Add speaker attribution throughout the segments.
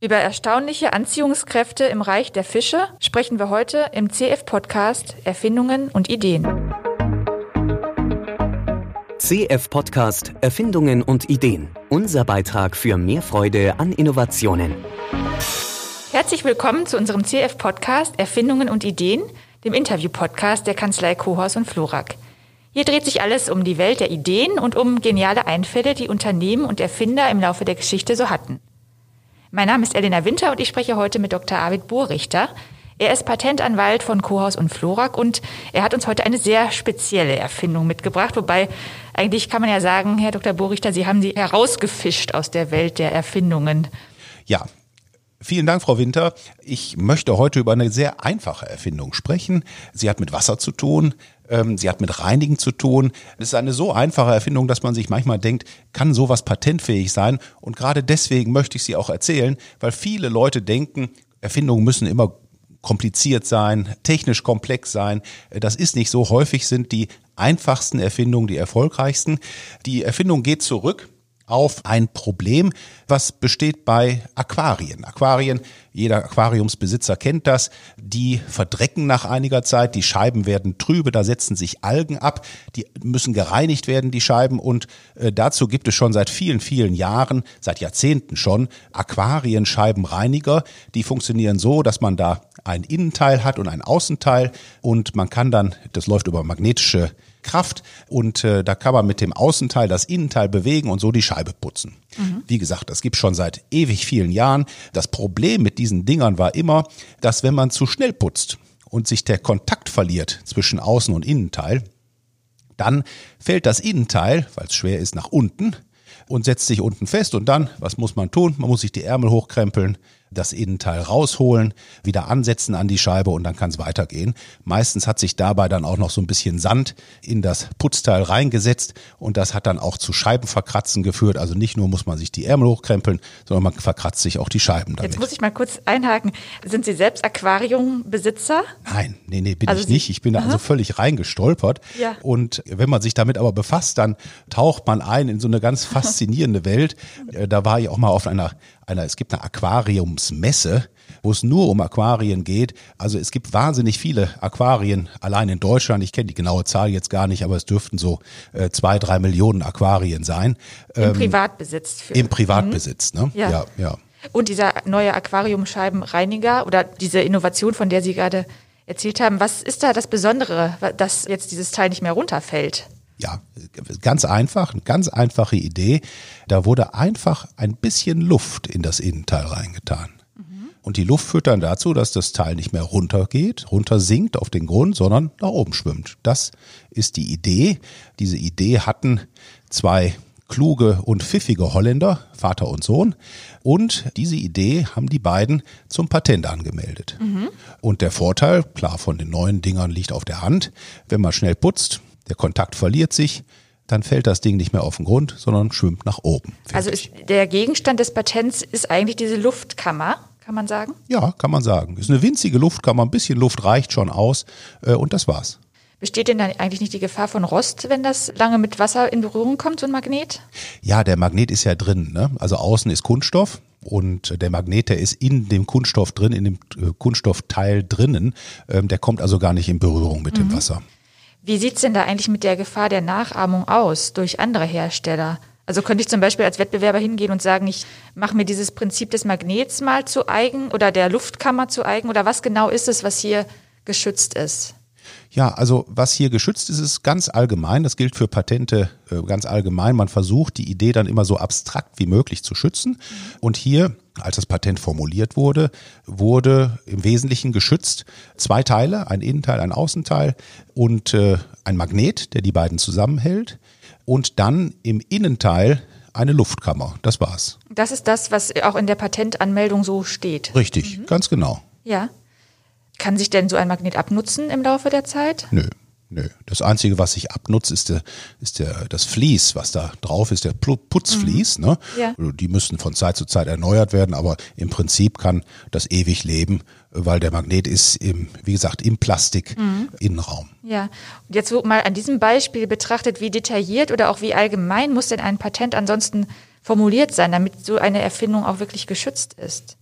Speaker 1: Über erstaunliche Anziehungskräfte im Reich der Fische sprechen wir heute im CF-Podcast Erfindungen und Ideen.
Speaker 2: CF-Podcast Erfindungen und Ideen. Unser Beitrag für mehr Freude an Innovationen.
Speaker 1: Herzlich willkommen zu unserem CF-Podcast Erfindungen und Ideen, dem Interview-Podcast der Kanzlei Kohaus und Florak. Hier dreht sich alles um die Welt der Ideen und um geniale Einfälle, die Unternehmen und Erfinder im Laufe der Geschichte so hatten. Mein Name ist Elena Winter und ich spreche heute mit Dr. Arvid Bohrrichter. Er ist Patentanwalt von Kohaus und Florak und er hat uns heute eine sehr spezielle Erfindung mitgebracht. Wobei eigentlich kann man ja sagen, Herr Dr. Bohrrichter, Sie haben sie herausgefischt aus der Welt der Erfindungen.
Speaker 3: Ja, Vielen Dank, Frau Winter. Ich möchte heute über eine sehr einfache Erfindung sprechen. Sie hat mit Wasser zu tun. Ähm, sie hat mit Reinigen zu tun. Es ist eine so einfache Erfindung, dass man sich manchmal denkt, kann sowas patentfähig sein? Und gerade deswegen möchte ich sie auch erzählen, weil viele Leute denken, Erfindungen müssen immer kompliziert sein, technisch komplex sein. Das ist nicht so. Häufig sind die einfachsten Erfindungen die erfolgreichsten. Die Erfindung geht zurück auf ein Problem, was besteht bei Aquarien. Aquarien, jeder Aquariumsbesitzer kennt das, die verdrecken nach einiger Zeit, die Scheiben werden trübe, da setzen sich Algen ab, die müssen gereinigt werden, die Scheiben. Und äh, dazu gibt es schon seit vielen, vielen Jahren, seit Jahrzehnten schon, Aquarienscheibenreiniger, die funktionieren so, dass man da ein Innenteil hat und ein Außenteil. Und man kann dann, das läuft über magnetische Kraft und äh, da kann man mit dem Außenteil das Innenteil bewegen und so die Scheibe putzen. Mhm. Wie gesagt, das gibt schon seit ewig vielen Jahren. Das Problem mit diesen Dingern war immer, dass wenn man zu schnell putzt und sich der Kontakt verliert zwischen Außen- und Innenteil, dann fällt das Innenteil, weil es schwer ist, nach unten und setzt sich unten fest und dann, was muss man tun? Man muss sich die Ärmel hochkrempeln, das Innenteil rausholen, wieder ansetzen an die Scheibe und dann kann es weitergehen. Meistens hat sich dabei dann auch noch so ein bisschen Sand in das Putzteil reingesetzt und das hat dann auch zu Scheibenverkratzen geführt. Also nicht nur muss man sich die Ärmel hochkrempeln, sondern man verkratzt sich auch die Scheiben damit.
Speaker 1: Jetzt muss ich mal kurz einhaken. Sind Sie selbst Aquariumbesitzer?
Speaker 3: Nein, nee, nee, bin also ich nicht. Ich bin da also völlig reingestolpert. Ja. Und wenn man sich damit aber befasst, dann taucht man ein in so eine ganz faszinierende Welt. Äh, da war ich auch mal auf einer einer, es gibt eine Aquariumsmesse, wo es nur um Aquarien geht. Also es gibt wahnsinnig viele Aquarien allein in Deutschland. Ich kenne die genaue Zahl jetzt gar nicht, aber es dürften so äh, zwei, drei Millionen Aquarien sein.
Speaker 1: Im ähm, Privatbesitz.
Speaker 3: Für. Im Privatbesitz, mhm. ne?
Speaker 1: Ja. ja, ja. Und dieser neue Aquariumscheibenreiniger oder diese Innovation, von der Sie gerade erzählt haben, was ist da das Besondere, dass jetzt dieses Teil nicht mehr runterfällt?
Speaker 3: Ja, ganz einfach, eine ganz einfache Idee. Da wurde einfach ein bisschen Luft in das Innenteil reingetan. Mhm. Und die Luft führt dann dazu, dass das Teil nicht mehr runtergeht, runtersinkt auf den Grund, sondern nach oben schwimmt. Das ist die Idee. Diese Idee hatten zwei kluge und pfiffige Holländer, Vater und Sohn. Und diese Idee haben die beiden zum Patent angemeldet. Mhm. Und der Vorteil, klar, von den neuen Dingern liegt auf der Hand. Wenn man schnell putzt, der Kontakt verliert sich, dann fällt das Ding nicht mehr auf den Grund, sondern schwimmt nach oben.
Speaker 1: Also ist der Gegenstand des Patents ist eigentlich diese Luftkammer, kann man sagen?
Speaker 3: Ja, kann man sagen. Ist eine winzige Luftkammer, ein bisschen Luft reicht schon aus äh, und das war's.
Speaker 1: Besteht denn dann eigentlich nicht die Gefahr von Rost, wenn das lange mit Wasser in Berührung kommt, so ein Magnet?
Speaker 3: Ja, der Magnet ist ja drin. Ne? Also außen ist Kunststoff und der Magnet, der ist in dem Kunststoff drin, in dem äh, Kunststoffteil drinnen. Ähm, der kommt also gar nicht in Berührung mit mhm. dem Wasser.
Speaker 1: Wie sieht's denn da eigentlich mit der Gefahr der Nachahmung aus durch andere Hersteller? Also könnte ich zum Beispiel als Wettbewerber hingehen und sagen, ich mache mir dieses Prinzip des Magnets mal zu eigen oder der Luftkammer zu eigen oder was genau ist es, was hier geschützt ist?
Speaker 3: Ja, also was hier geschützt ist, ist ganz allgemein. Das gilt für Patente äh, ganz allgemein. Man versucht, die Idee dann immer so abstrakt wie möglich zu schützen. Und hier, als das Patent formuliert wurde, wurde im Wesentlichen geschützt zwei Teile, ein Innenteil, ein Außenteil und äh, ein Magnet, der die beiden zusammenhält. Und dann im Innenteil eine Luftkammer. Das war's.
Speaker 1: Das ist das, was auch in der Patentanmeldung so steht.
Speaker 3: Richtig, mhm. ganz genau.
Speaker 1: Ja. Kann sich denn so ein Magnet abnutzen im Laufe der Zeit?
Speaker 3: Nö. Nö. Das Einzige, was sich abnutzt, ist, der, ist der, das Vlies, was da drauf ist, der Putzvlies. Mhm. Ne? Ja. Also die müssen von Zeit zu Zeit erneuert werden, aber im Prinzip kann das ewig leben, weil der Magnet ist, im, wie gesagt, im Plastik-Innenraum.
Speaker 1: Mhm. Ja, und jetzt mal an diesem Beispiel betrachtet, wie detailliert oder auch wie allgemein muss denn ein Patent ansonsten formuliert sein, damit so eine Erfindung auch wirklich geschützt ist?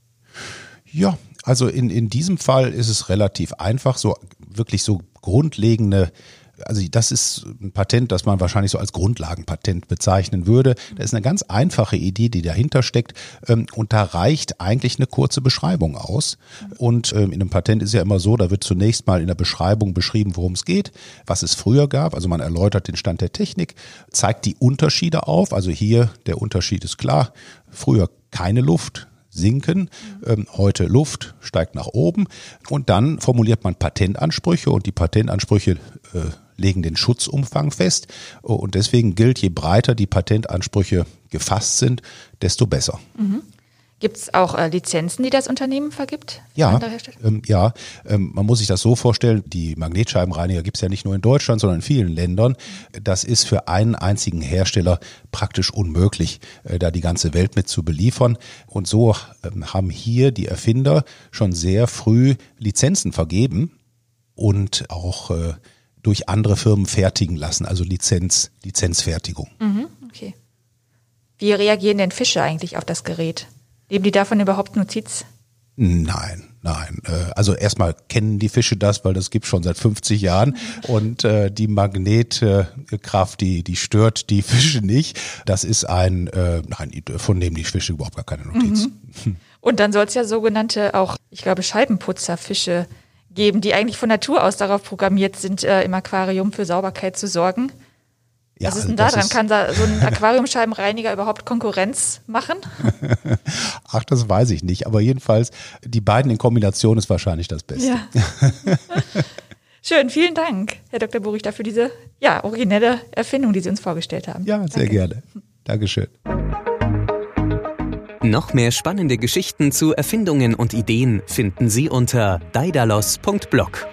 Speaker 3: Ja, also in, in diesem Fall ist es relativ einfach, so wirklich so grundlegende also das ist ein Patent, das man wahrscheinlich so als Grundlagenpatent bezeichnen würde. Das ist eine ganz einfache Idee, die dahinter steckt. Ähm, und da reicht eigentlich eine kurze Beschreibung aus. Und ähm, in einem Patent ist ja immer so, da wird zunächst mal in der Beschreibung beschrieben, worum es geht, was es früher gab. Also man erläutert den Stand der Technik, zeigt die Unterschiede auf. Also hier der Unterschied ist klar. Früher keine Luft, sinken, ähm, heute Luft steigt nach oben und dann formuliert man Patentansprüche und die Patentansprüche äh, legen den Schutzumfang fest und deswegen gilt, je breiter die Patentansprüche gefasst sind, desto besser.
Speaker 1: Mhm. Gibt es auch äh, Lizenzen, die das Unternehmen vergibt?
Speaker 3: Ja, ähm, ja ähm, man muss sich das so vorstellen, die Magnetscheibenreiniger gibt es ja nicht nur in Deutschland, sondern in vielen Ländern. Das ist für einen einzigen Hersteller praktisch unmöglich, äh, da die ganze Welt mit zu beliefern. Und so ähm, haben hier die Erfinder schon sehr früh Lizenzen vergeben und auch äh, durch andere Firmen fertigen lassen, also Lizenz, Lizenzfertigung.
Speaker 1: Mhm, okay. Wie reagieren denn Fische eigentlich auf das Gerät? Nehmen die davon überhaupt Notiz?
Speaker 3: Nein, nein. Äh, also erstmal kennen die Fische das, weil das gibt schon seit 50 Jahren und äh, die Magnetkraft, die die stört die Fische nicht. Das ist ein, äh, nein, von dem die Fische überhaupt gar keine Notiz.
Speaker 1: Mhm. Und dann soll es ja sogenannte auch, ich glaube, Scheibenputzerfische geben, die eigentlich von Natur aus darauf programmiert sind, im Aquarium für Sauberkeit zu sorgen. Ja, Was ist denn da dran? Kann da so ein Aquariumscheibenreiniger überhaupt Konkurrenz machen?
Speaker 3: Ach, das weiß ich nicht. Aber jedenfalls, die beiden in Kombination ist wahrscheinlich das Beste. Ja.
Speaker 1: Schön, vielen Dank, Herr Dr. Burich, dafür diese ja, originelle Erfindung, die Sie uns vorgestellt haben.
Speaker 3: Ja, sehr
Speaker 1: Danke.
Speaker 3: gerne. Dankeschön.
Speaker 2: Noch mehr spannende Geschichten zu Erfindungen und Ideen finden Sie unter daidalos.blog.